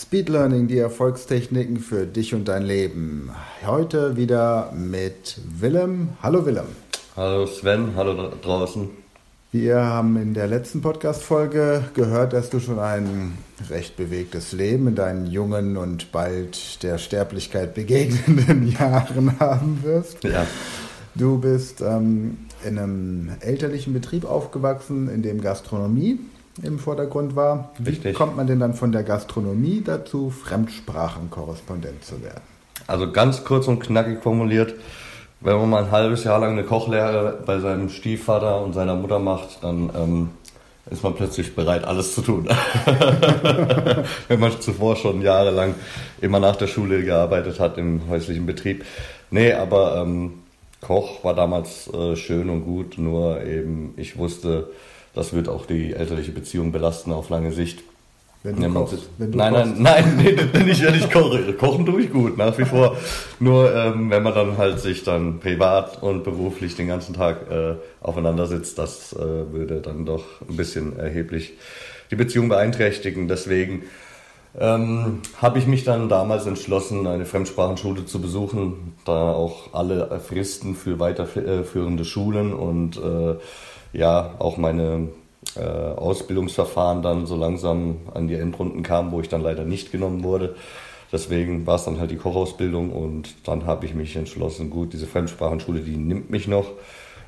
Speed Learning, die Erfolgstechniken für dich und dein Leben. Heute wieder mit Willem. Hallo Willem. Hallo Sven, hallo draußen. Wir haben in der letzten Podcast-Folge gehört, dass du schon ein recht bewegtes Leben in deinen jungen und bald der Sterblichkeit begegnenden Jahren haben wirst. Ja. Du bist ähm, in einem elterlichen Betrieb aufgewachsen, in dem Gastronomie im Vordergrund war. Wie Richtig. kommt man denn dann von der Gastronomie dazu, Fremdsprachenkorrespondent zu werden? Also ganz kurz und knackig formuliert, wenn man mal ein halbes Jahr lang eine Kochlehre bei seinem Stiefvater und seiner Mutter macht, dann ähm, ist man plötzlich bereit, alles zu tun. wenn man zuvor schon jahrelang immer nach der Schule gearbeitet hat im häuslichen Betrieb. Nee, aber ähm, Koch war damals äh, schön und gut, nur eben ich wusste, das wird auch die elterliche Beziehung belasten auf lange Sicht. Wenn du Ja, kochst, wenn du nein, kochst. nein, nein, nee, nicht wenn ich koche. Kochen tue ich gut, nach wie vor. Nur ähm, wenn man dann halt sich dann privat und beruflich den ganzen Tag äh, aufeinander sitzt, das äh, würde dann doch ein bisschen erheblich die Beziehung beeinträchtigen. Deswegen ähm, habe ich mich dann damals entschlossen, eine Fremdsprachenschule zu besuchen, da auch alle Fristen für weiterführende Schulen und äh, ja auch meine äh, Ausbildungsverfahren dann so langsam an die Endrunden kamen, wo ich dann leider nicht genommen wurde. Deswegen war es dann halt die Kochausbildung und dann habe ich mich entschlossen, gut, diese Fremdsprachenschule, die nimmt mich noch.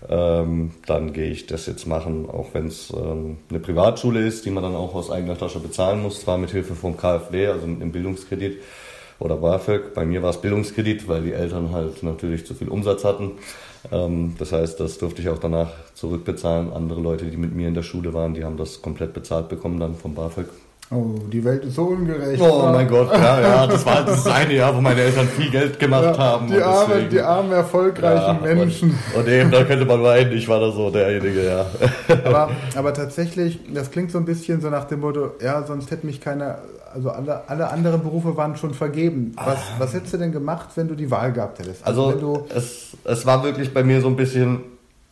Ähm, dann gehe ich das jetzt machen, auch wenn es ähm, eine Privatschule ist, die man dann auch aus eigener Tasche bezahlen muss, zwar mit Hilfe vom KfW, also mit einem Bildungskredit oder BAföG. Bei mir war es Bildungskredit, weil die Eltern halt natürlich zu viel Umsatz hatten. Ähm, das heißt, das durfte ich auch danach zurückbezahlen. Andere Leute, die mit mir in der Schule waren, die haben das komplett bezahlt bekommen dann vom BAföG. Oh, die Welt ist so ungerecht. Oh mein Gott, ja, ja, das war das eine Jahr, wo meine Eltern viel Geld gemacht Ja, haben. die, armen, die armen, erfolgreichen Ja, Menschen. Und, und eben, da könnte man weinen, ich war da so derjenige, ja. Aber, aber tatsächlich, das klingt so ein bisschen so nach dem Motto, ja, sonst hätte mich keiner, also alle, alle anderen Berufe waren schon vergeben. Was, was hättest du denn gemacht, wenn du die Wahl gehabt hättest? Also wenn du, es, es war wirklich bei mir so ein bisschen,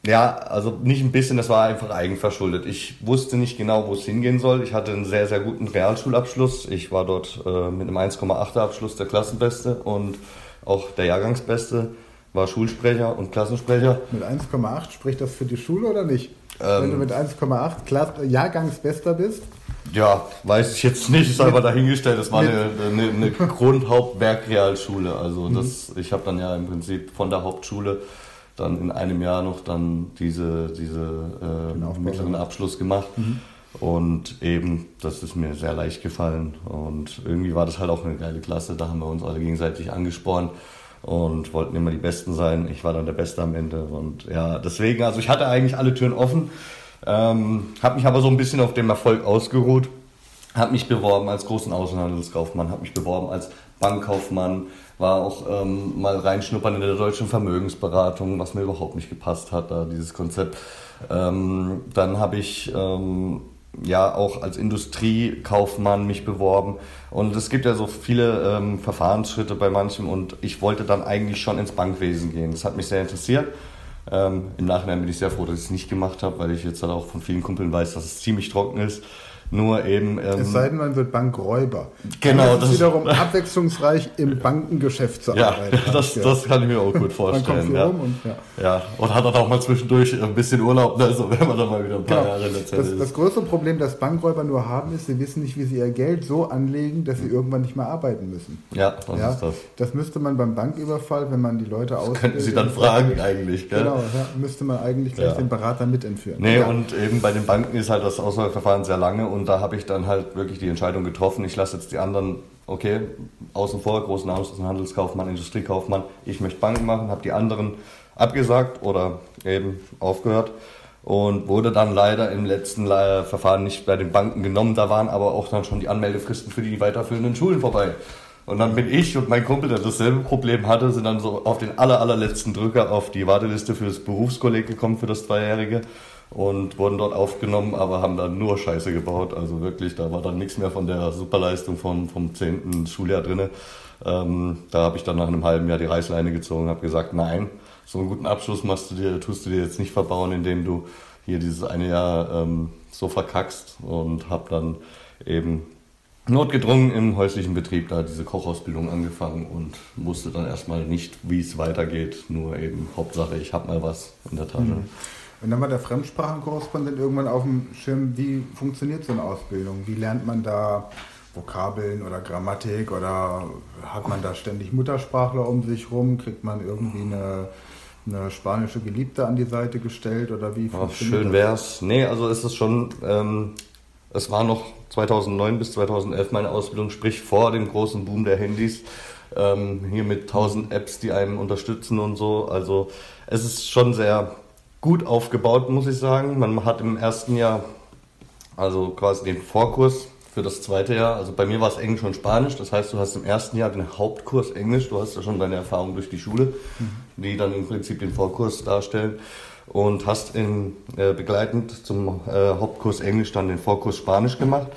ja, also nicht ein bisschen, es war einfach eigenverschuldet. Ich wusste nicht genau, wo es hingehen soll. Ich hatte einen sehr, sehr guten Realschulabschluss. Ich war dort äh, mit einem 1,8er Abschluss der Klassenbeste und auch der Jahrgangsbeste, war Schulsprecher und Klassensprecher. mit 1,8 spricht das für die Schule oder nicht? Ähm. wenn du mit 1,8 Klass- Jahrgangsbester bist? Ja, weiß ich jetzt nicht, ist einfach dahingestellt. Das war eine, eine, eine Grundhauptwerkrealschule. Also das, ich habe dann ja im Prinzip von der Hauptschule dann in einem Jahr noch dann diese, diese äh, mittleren. Abschluss gemacht. Und eben, das ist mir sehr leicht gefallen. Und irgendwie war das halt auch eine geile Klasse. Da haben wir uns alle gegenseitig angespornt und wollten immer die Besten sein. Ich war dann der Beste am Ende. Und ja, deswegen, also ich hatte eigentlich alle Türen offen. Ähm, habe mich aber so ein bisschen auf dem Erfolg ausgeruht. Habe mich beworben als großen Außenhandelskaufmann, habe mich beworben als Bankkaufmann, war auch ähm, mal reinschnuppern in der deutschen Vermögensberatung, was mir überhaupt nicht gepasst hat, da dieses Konzept. Ähm, dann habe ich ähm, ja auch als Industriekaufmann mich beworben und es gibt ja so viele ähm, Verfahrensschritte bei manchem und ich wollte dann eigentlich schon ins Bankwesen gehen. Das hat mich sehr interessiert. Ähm, Im Nachhinein bin ich sehr froh, dass ich es nicht gemacht habe, weil ich jetzt halt auch von vielen Kumpeln weiß, dass es ziemlich trocken ist. Nur eben. Ähm, Es sei denn, man wird Bankräuber. Genau, Das das- ist wiederum abwechslungsreich im Bankengeschäft zu ja, arbeiten. das, Ja. das kann ich mir auch gut vorstellen. Ja. und ja. ja, und hat dann auch mal zwischendurch ein bisschen Urlaub, ne? also wenn man dann mal wieder ein paar Genau. Jahre in der Zeit Das, ist. das größte Problem, das Bankräuber nur haben, ist, sie wissen nicht, wie sie ihr Geld so anlegen, dass sie irgendwann nicht mehr arbeiten müssen. ja, das ja, ist das. das müsste man beim Banküberfall, wenn man die Leute ausbildet. Könnten Sie dann fragen eigentlich, gell? Genau, müsste man eigentlich gleich den Berater mitentführen. Nee, und eben bei den Banken ist halt das Auswahlverfahren sehr lange und da habe ich dann halt wirklich die Entscheidung getroffen, ich lasse jetzt die anderen, okay, außen vor, großen Außenhandelskaufmann, Industriekaufmann, ich möchte Banken machen, habe die anderen abgesagt oder eben aufgehört und wurde dann leider im letzten äh, Verfahren nicht bei den Banken genommen, da waren aber auch dann schon die Anmeldefristen für die weiterführenden Schulen vorbei. Und dann bin ich und mein Kumpel, der dasselbe Problem hatte, sind dann so auf den aller, allerletzten Drücker auf die Warteliste für das Berufskolleg gekommen, für das Zweijährige. Und wurden dort aufgenommen, aber haben dann nur Scheiße gebaut. Also wirklich, da war dann nichts mehr von der Superleistung vom, vom 10. Schuljahr drinne. Ähm, da habe ich dann nach einem halben Jahr die Reißleine gezogen und habe gesagt, nein, so einen guten Abschluss machst du dir, tust du dir jetzt nicht verbauen, indem du hier dieses eine Jahr ähm, so verkackst und habe dann eben notgedrungen im häuslichen Betrieb da diese Kochausbildung angefangen und wusste dann erstmal nicht, wie es weitergeht. Nur eben Hauptsache, ich habe mal was in der Tasche. Mhm. Und dann war der Fremdsprachenkorrespondent irgendwann auf dem Schirm, wie funktioniert so eine Ausbildung? Wie lernt man da Vokabeln oder Grammatik oder hat man da ständig Muttersprachler um sich rum? Kriegt man irgendwie eine, eine spanische Geliebte an die Seite gestellt oder wie Ach, Schön wär's. Nee, also ist es schon, ähm, es war noch 2009 bis 2011 meine Ausbildung, sprich vor dem großen Boom der Handys. Ähm, hier mit 1000 Apps, die einem unterstützen und so. Also es ist schon sehr gut aufgebaut, muss ich sagen. Man hat im ersten Jahr also quasi den Vorkurs für das zweite Jahr. Also bei mir war es Englisch und Spanisch. Das heißt, du hast im ersten Jahr den Hauptkurs Englisch. Du hast ja schon deine Erfahrung durch die Schule, mhm. die dann im Prinzip den Vorkurs darstellen. Und hast in, äh, begleitend zum äh, Hauptkurs Englisch dann den Vorkurs Spanisch gemacht.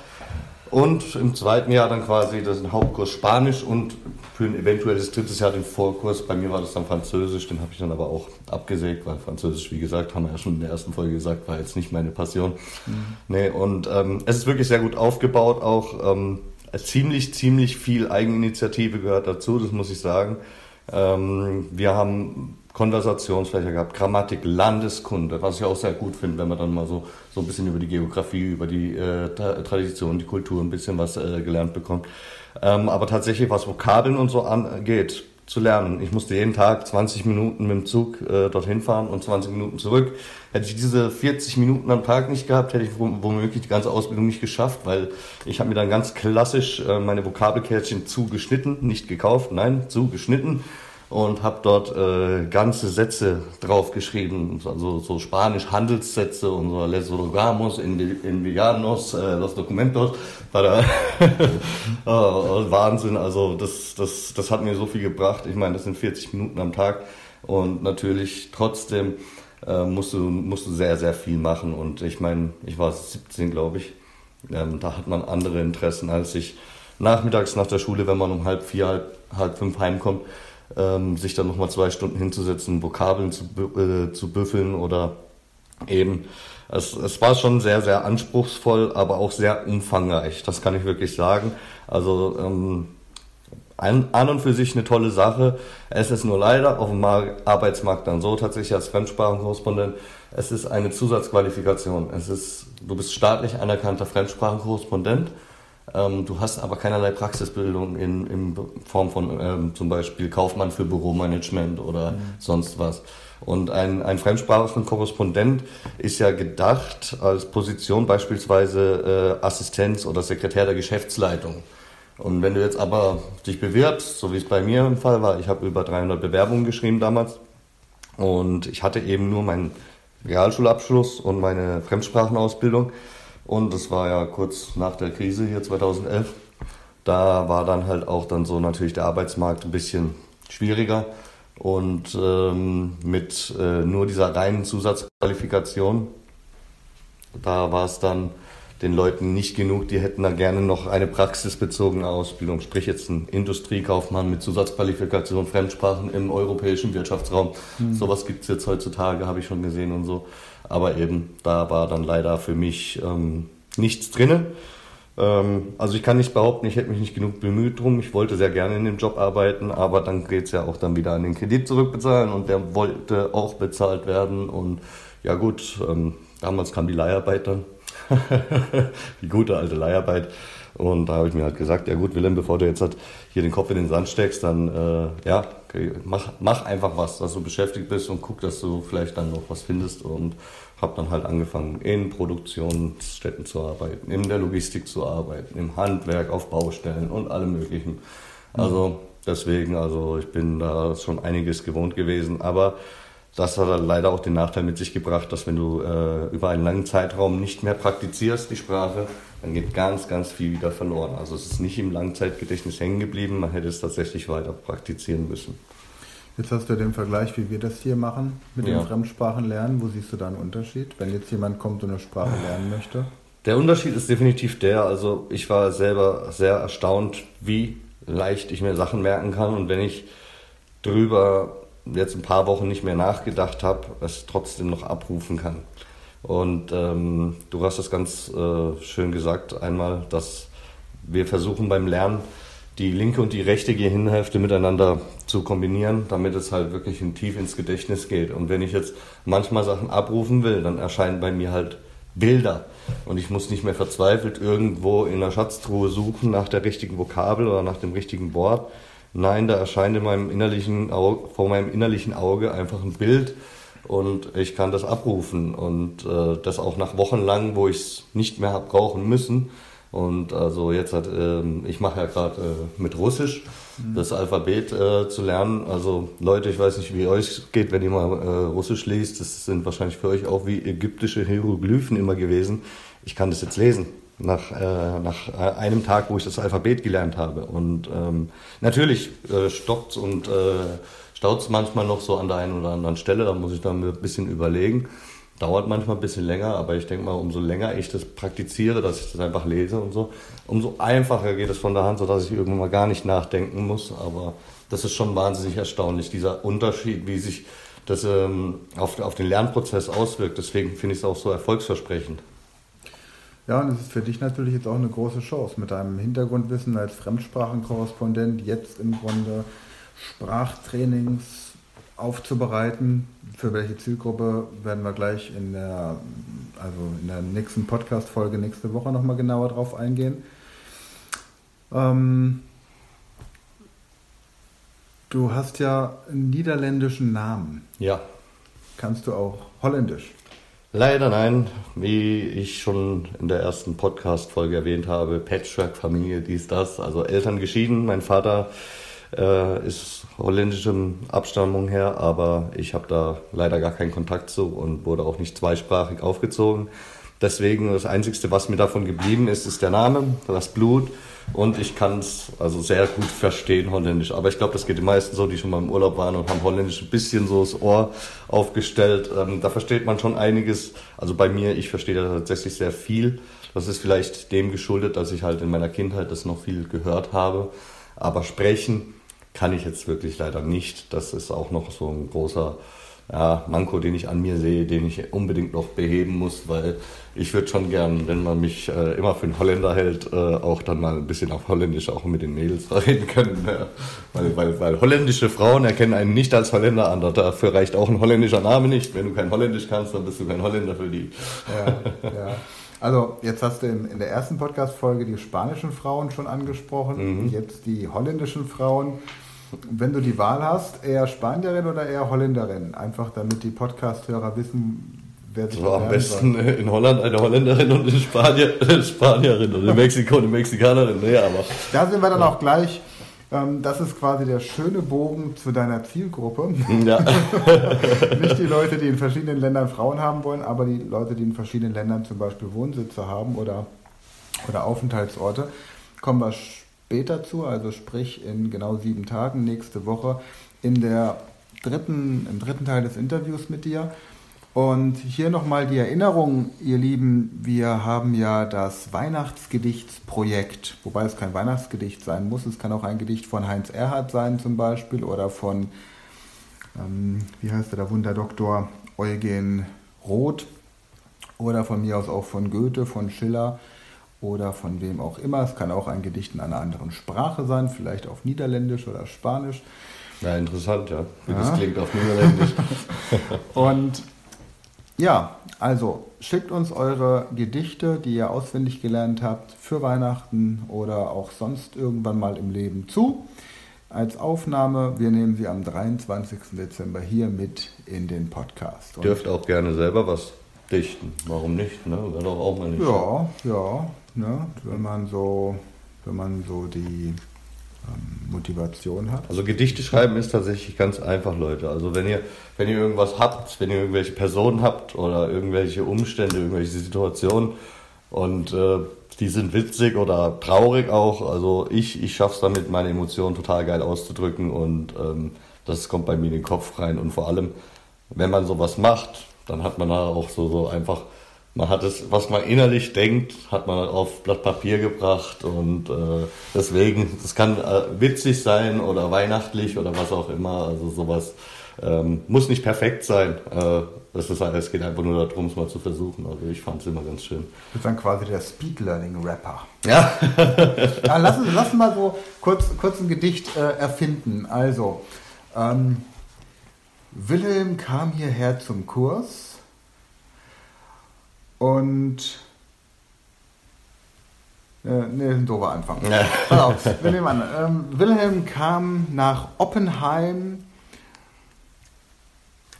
Und im zweiten Jahr dann quasi den Hauptkurs Spanisch und für ein eventuelles drittes Jahr den Vorkurs. Bei mir war das dann Französisch, den habe ich dann aber auch abgesägt, weil Französisch, wie gesagt, haben wir ja schon in der ersten Folge gesagt, war jetzt nicht meine Passion. Mhm. Nee, und ähm, es ist wirklich sehr gut aufgebaut, auch ähm, ziemlich, ziemlich viel Eigeninitiative gehört dazu, das muss ich sagen. Ähm, wir haben Konversationsfläche gehabt, Grammatik, Landeskunde, was ich auch sehr gut finde, wenn man dann mal so, so ein bisschen über die Geografie, über die äh, Tradition, die Kultur ein bisschen was äh, gelernt bekommt. Ähm, aber tatsächlich, was Vokabeln und so angeht, zu lernen. Ich musste jeden Tag 20 Minuten mit dem Zug äh, dorthin fahren und 20 Minuten zurück. Hätte ich diese 40 Minuten am Tag nicht gehabt, hätte ich womöglich die ganze Ausbildung nicht geschafft, weil ich habe mir dann ganz klassisch äh, meine Vokabelkärtchen zugeschnitten, nicht gekauft, nein, zugeschnitten und habe dort äh, ganze Sätze draufgeschrieben, also so Spanisch Handelssätze und so Les Rogamos, Envianos, äh, Los Documentos, para oh, Wahnsinn, also das, das, das hat mir so viel gebracht. Ich meine, das sind 40 Minuten am Tag. Und natürlich trotzdem äh, musst, du, musst du sehr, sehr viel machen. Und ich meine, ich war 17, glaube ich, ähm, da hat man andere Interessen als ich nachmittags nach der Schule, wenn man um halb vier, halb, halb fünf heimkommt, ähm, sich dann nochmal zwei Stunden hinzusetzen, Vokabeln zu, äh, zu büffeln oder eben. Es, es war schon sehr, sehr anspruchsvoll, aber auch sehr umfangreich. Das kann ich wirklich sagen. Also ähm, an, an und für sich eine tolle Sache. Es ist nur leider auf dem Arbeitsmarkt dann so, tatsächlich als Fremdsprachenkorrespondent, es ist eine Zusatzqualifikation. Es ist, du bist staatlich anerkannter Fremdsprachenkorrespondent ähm, du hast aber keinerlei Praxisbildung in, in Form von ähm, zum Beispiel Kaufmann für Büromanagement oder mhm. sonst was. Und ein, ein fremdsprachigen Korrespondent ist ja gedacht als Position beispielsweise äh, Assistenz oder Sekretär der Geschäftsleitung. Und wenn du jetzt aber dich bewirbst, so wie es bei mir im Fall war, ich habe über 300 Bewerbungen geschrieben damals und ich hatte eben nur meinen Realschulabschluss und meine Fremdsprachenausbildung, und das war ja kurz nach der Krise hier 2011. Da war dann halt auch dann so natürlich der Arbeitsmarkt ein bisschen schwieriger. Und ähm, mit äh, nur dieser reinen Zusatzqualifikation, da war es dann den Leuten nicht genug. Die hätten da gerne noch eine praxisbezogene Ausbildung, sprich jetzt ein Industriekaufmann mit Zusatzqualifikation, Fremdsprachen im europäischen Wirtschaftsraum. Mhm. Sowas gibt es jetzt heutzutage, habe ich schon gesehen und so. Aber eben, da war dann leider für mich ähm, nichts drin. Ähm, also ich kann nicht behaupten, ich hätte mich nicht genug bemüht drum. Ich wollte sehr gerne in dem Job arbeiten, aber dann geht es ja auch dann wieder an den Kredit zurückbezahlen und der wollte auch bezahlt werden. Und ja gut, ähm, damals kam die Leiharbeit dann. die gute alte Leiharbeit. Und da habe ich mir halt gesagt, ja gut, Willem, bevor du jetzt halt hier den Kopf in den Sand steckst, dann äh, ja, okay, mach, mach einfach was, dass du beschäftigt bist und guck, dass du vielleicht dann noch was findest. Und habe dann halt angefangen, in Produktionsstätten zu arbeiten, in der Logistik zu arbeiten, im Handwerk, auf Baustellen und allem möglichen. Also deswegen, also ich bin da schon einiges gewohnt gewesen, aber das hat dann leider auch den Nachteil mit sich gebracht, dass wenn du äh, über einen langen Zeitraum nicht mehr praktizierst, die Sprache, dann geht ganz, ganz viel wieder verloren. Also es ist nicht im Langzeitgedächtnis hängen geblieben, man hätte es tatsächlich weiter praktizieren müssen. Jetzt hast du den Vergleich, wie wir das hier machen mit ja. dem Fremdsprachenlernen. Wo siehst du da einen Unterschied, wenn jetzt jemand kommt und eine Sprache lernen möchte? Der Unterschied ist definitiv der, also ich war selber sehr erstaunt, wie leicht ich mir Sachen merken kann und wenn ich drüber jetzt ein paar Wochen nicht mehr nachgedacht habe, es trotzdem noch abrufen kann. Und ähm, du hast das ganz äh, schön gesagt einmal, dass wir versuchen beim Lernen die linke und die rechte Gehirnhälfte miteinander zu kombinieren, damit es halt wirklich tief ins Gedächtnis geht. Und wenn ich jetzt manchmal Sachen abrufen will, dann erscheinen bei mir halt Bilder. Und ich muss nicht mehr verzweifelt irgendwo in der Schatztruhe suchen nach der richtigen Vokabel oder nach dem richtigen Wort. Nein, da erscheint in meinem innerlichen Auge, vor meinem innerlichen Auge einfach ein Bild und ich kann das abrufen und äh, das auch nach Wochen lang, wo ich es nicht mehr habe brauchen müssen. Und also jetzt hat, äh, ich mache ja gerade äh, mit Russisch mhm. das Alphabet äh, zu lernen. Also Leute, ich weiß nicht, wie euch geht, wenn ihr mal äh, Russisch liest. Das sind wahrscheinlich für euch auch wie ägyptische Hieroglyphen immer gewesen. Ich kann das jetzt lesen nach, äh, nach äh, einem Tag, wo ich das Alphabet gelernt habe. Und ähm, natürlich äh, stockt und äh, staut es manchmal noch so an der einen oder anderen Stelle, da muss ich dann ein bisschen überlegen. Dauert manchmal ein bisschen länger, aber ich denke mal, umso länger ich das praktiziere, dass ich das einfach lese und so, umso einfacher geht es von der Hand, sodass ich irgendwann mal gar nicht nachdenken muss. Aber das ist schon wahnsinnig erstaunlich, dieser Unterschied, wie sich das ähm, auf, auf den Lernprozess auswirkt. Deswegen finde ich es auch so erfolgsversprechend. Ja, und es ist für dich natürlich jetzt auch eine große Chance, mit deinem Hintergrundwissen als Fremdsprachenkorrespondent jetzt im Grunde Sprachtrainings aufzubereiten. Für welche Zielgruppe werden wir gleich in der, also in der nächsten Podcast-Folge nächste Woche nochmal genauer drauf eingehen. Ähm, du hast ja einen niederländischen Namen. Ja. Kannst du auch Holländisch? Leider nein. Wie ich schon in der ersten Podcast-Folge erwähnt habe, Patchwork-Familie, dies, das. Also Eltern geschieden. Mein Vater äh, ist holländischem Abstammung her, aber ich habe da leider gar keinen Kontakt zu und wurde auch nicht zweisprachig aufgezogen. Deswegen das Einzige, was mir davon geblieben ist, ist der Name, das Blut und ich kann es also sehr gut verstehen, Holländisch. Aber ich glaube, das geht den meisten so, die schon mal im Urlaub waren und haben Holländisch ein bisschen so das Ohr aufgestellt. Ähm, da versteht man schon einiges. Also bei mir, ich verstehe da tatsächlich sehr viel. Das ist vielleicht dem geschuldet, dass ich halt in meiner Kindheit das noch viel gehört habe. Aber sprechen kann ich jetzt wirklich leider nicht. Das ist auch noch so ein großer ja, Manko, den ich an mir sehe, den ich unbedingt noch beheben muss, weil ich würde schon gern, wenn man mich äh, immer für einen Holländer hält, äh, auch dann mal ein bisschen auf Holländisch auch mit den Mädels reden können. Ja. Weil, weil, weil holländische Frauen erkennen einen nicht als Holländer an. Dafür reicht auch ein holländischer Name nicht. Wenn du kein Holländisch kannst, dann bist du kein Holländer für die. Ja, ja. Also jetzt hast du in, in der ersten Podcast-Folge die spanischen Frauen schon angesprochen, mhm. jetzt die holländischen Frauen. Wenn du die Wahl hast, eher Spanierin oder eher Holländerin? Einfach damit die Podcast-Hörer wissen, wer sich Am besten soll. in Holland eine Holländerin und in Spanien eine Spanierin und in Mexiko eine Mexikanerin. Nee, aber, da sind wir dann ja. auch gleich. Ähm, das ist quasi der schöne Bogen zu deiner Zielgruppe. Ja. Nicht die Leute, die in verschiedenen Ländern Frauen haben wollen, aber die Leute, die in verschiedenen Ländern zum Beispiel Wohnsitze haben oder, oder Aufenthaltsorte. Kommen wir später zu, also sprich in genau sieben Tagen, nächste Woche, in der dritten, im dritten Teil des Interviews mit dir. Und hier nochmal die Erinnerung, ihr Lieben, wir haben ja das Weihnachtsgedichtsprojekt, wobei es kein Weihnachtsgedicht sein muss, es kann auch ein Gedicht von Heinz Erhardt sein zum Beispiel oder von, ähm, wie heißt der, der Wunderdoktor Eugen Roth oder von mir aus auch von Goethe, von Schiller oder von wem auch immer. Es kann auch ein Gedicht in einer anderen Sprache sein, vielleicht auf Niederländisch oder Spanisch. Ja, interessant, ja. Wie ja. das klingt auf Niederländisch. Und ja, also schickt uns eure Gedichte, die ihr auswendig gelernt habt, für Weihnachten oder auch sonst irgendwann mal im Leben zu. Als Aufnahme, wir nehmen sie am 23. Dezember hier mit in den Podcast. Und Dürft auch gerne selber was dichten. Warum nicht? Ne? Wäre doch auch mal nicht. Ja, ja. Ne? Wenn man so, wenn man so die ähm, Motivation hat. Also Gedichte schreiben ist tatsächlich ganz einfach, Leute. Also wenn ihr, wenn ihr irgendwas habt, wenn ihr irgendwelche Personen habt oder irgendwelche Umstände, irgendwelche Situationen und äh, die sind witzig oder traurig auch. Also ich, ich schaffe es damit, meine Emotionen total geil auszudrücken und ähm, das kommt bei mir in den Kopf rein. Und vor allem, wenn man sowas macht, dann hat man da auch so, so einfach man hat es, was man innerlich denkt, hat man auf Blatt Papier gebracht und äh, deswegen, das kann äh, witzig sein oder weihnachtlich oder was auch immer, also sowas ähm, muss nicht perfekt sein, äh, Das ist es geht einfach nur darum, es mal zu versuchen. Also ich fand es immer ganz schön. Du bist dann quasi der Speed Learning Rapper. Ja. ja lass, uns, lass uns mal so kurz, kurz ein Gedicht äh, erfinden. Also, ähm, Wilhelm kam hierher zum Kurs und äh, nee, ein doofer Anfang. Ja. Nehmen an. Ähm, Wilhelm kam nach Oppenheim.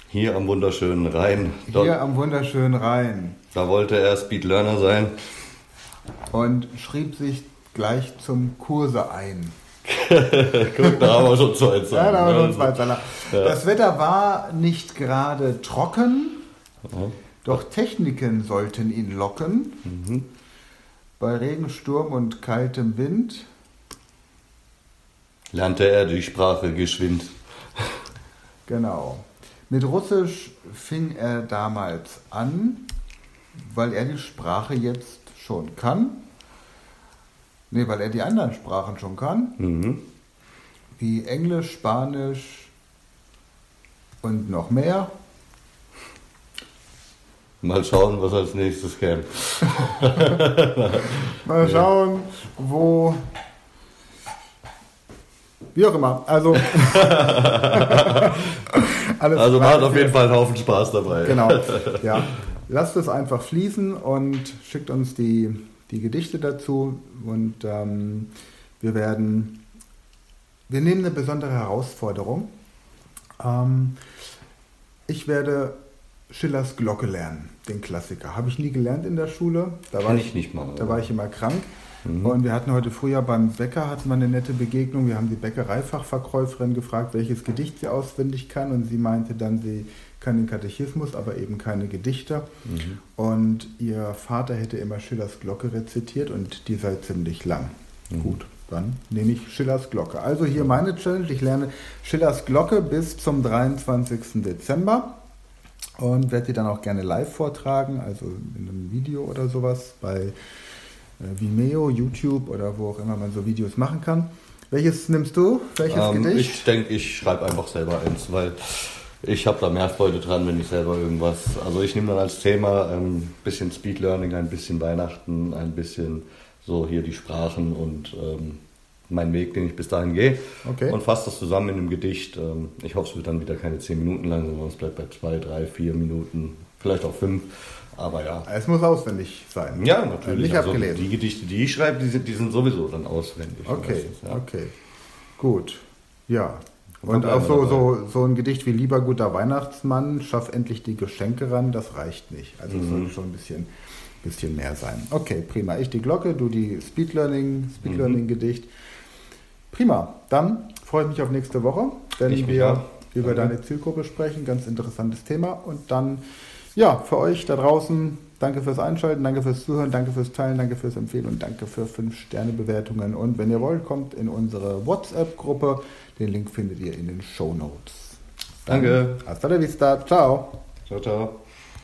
Hier am wunderschönen Rhein. Dort, Hier am wunderschönen Rhein. Da wollte er Speed Learner sein. Und schrieb sich gleich zum Kurse ein. Guck, da haben wir schon zwei Zeilen. Ja, da haben wir schon zwei Zeilen. Das Wetter war nicht gerade trocken, ja. doch Techniken sollten ihn locken. Mhm. Bei Regen, Sturm und kaltem Wind lernte er die Sprache geschwind. Genau. Mit Russisch fing er damals an, weil er die Sprache jetzt schon kann. Nee, weil er die anderen Sprachen schon kann. Mhm. Wie Englisch, Spanisch und noch mehr. Mal schauen, was als nächstes käme. Mal schauen, wo. Wie auch immer. Also. also macht auf jeden Fall einen Haufen Spaß dabei. Genau. Ja. Lasst es einfach fließen und schickt uns die, die Gedichte dazu. Und ähm, wir werden. Wir nehmen eine besondere Herausforderung. Ähm, ich werde Schillers Glocke lernen, den Klassiker. Habe ich nie gelernt in der Schule. Da war ich, ich nicht mal. Da war ich immer krank. Mhm. Und wir hatten heute früher beim Bäcker hatten wir eine nette Begegnung. Wir haben die Bäckereifachverkäuferin gefragt, welches Gedicht sie auswendig kann. Und sie meinte dann, sie kann den Katechismus, aber eben keine Gedichte. Mhm. Und ihr Vater hätte immer Schillers Glocke rezitiert und die sei ziemlich lang. Mhm. Gut, dann nehme ich Schillers Glocke. Also hier meine Challenge. Ich lerne Schillers Glocke bis zum 23. Dezember und werde die dann auch gerne live vortragen, also in einem Video oder sowas bei äh, Vimeo, YouTube oder wo auch immer man so Videos machen kann. Welches nimmst du? Welches ähm, Gedicht? Ich denke, ich schreibe einfach selber eins, weil ich habe da mehr Freude dran, wenn ich selber irgendwas. Also ich nehme dann als Thema ein ähm, bisschen Speed Learning, ein bisschen Weihnachten, ein bisschen so hier die Sprachen und ähm, mein Weg, den ich bis dahin gehe. Okay. Und fasse das zusammen in einem Gedicht. Ähm, ich hoffe, es wird dann wieder keine zehn Minuten lang, sondern es bleibt bei zwei, drei, vier Minuten, vielleicht auch fünf. Aber ja. Es muss auswendig sein. Ja, natürlich. Nicht also abgelesen. Die Gedichte, die ich schreibe, die sind, die sind sowieso dann auswendig. Okay, meistens, ja. okay. Gut. Ja. Und auch so, so, so ein Gedicht wie Lieber guter Weihnachtsmann, schaff endlich die Geschenke ran, das reicht nicht. Also es mhm. soll schon ein bisschen, bisschen mehr sein. Okay, prima. Ich die Glocke, du die Speed Learning, Speed mhm. Learning Gedicht. Prima. Dann freue ich mich auf nächste Woche, wenn ich wir über deine Zielgruppe sprechen. Ganz interessantes Thema. Und dann, ja, für euch da draußen, danke fürs Einschalten, danke fürs Zuhören, danke fürs Teilen, danke fürs Empfehlen und danke für 5-Sterne-Bewertungen. Und wenn ihr wollt, kommt in unsere WhatsApp-Gruppe. Den Link findet ihr in den Show Notes. Danke. Hasta la vista. Ciao. Ciao, ciao.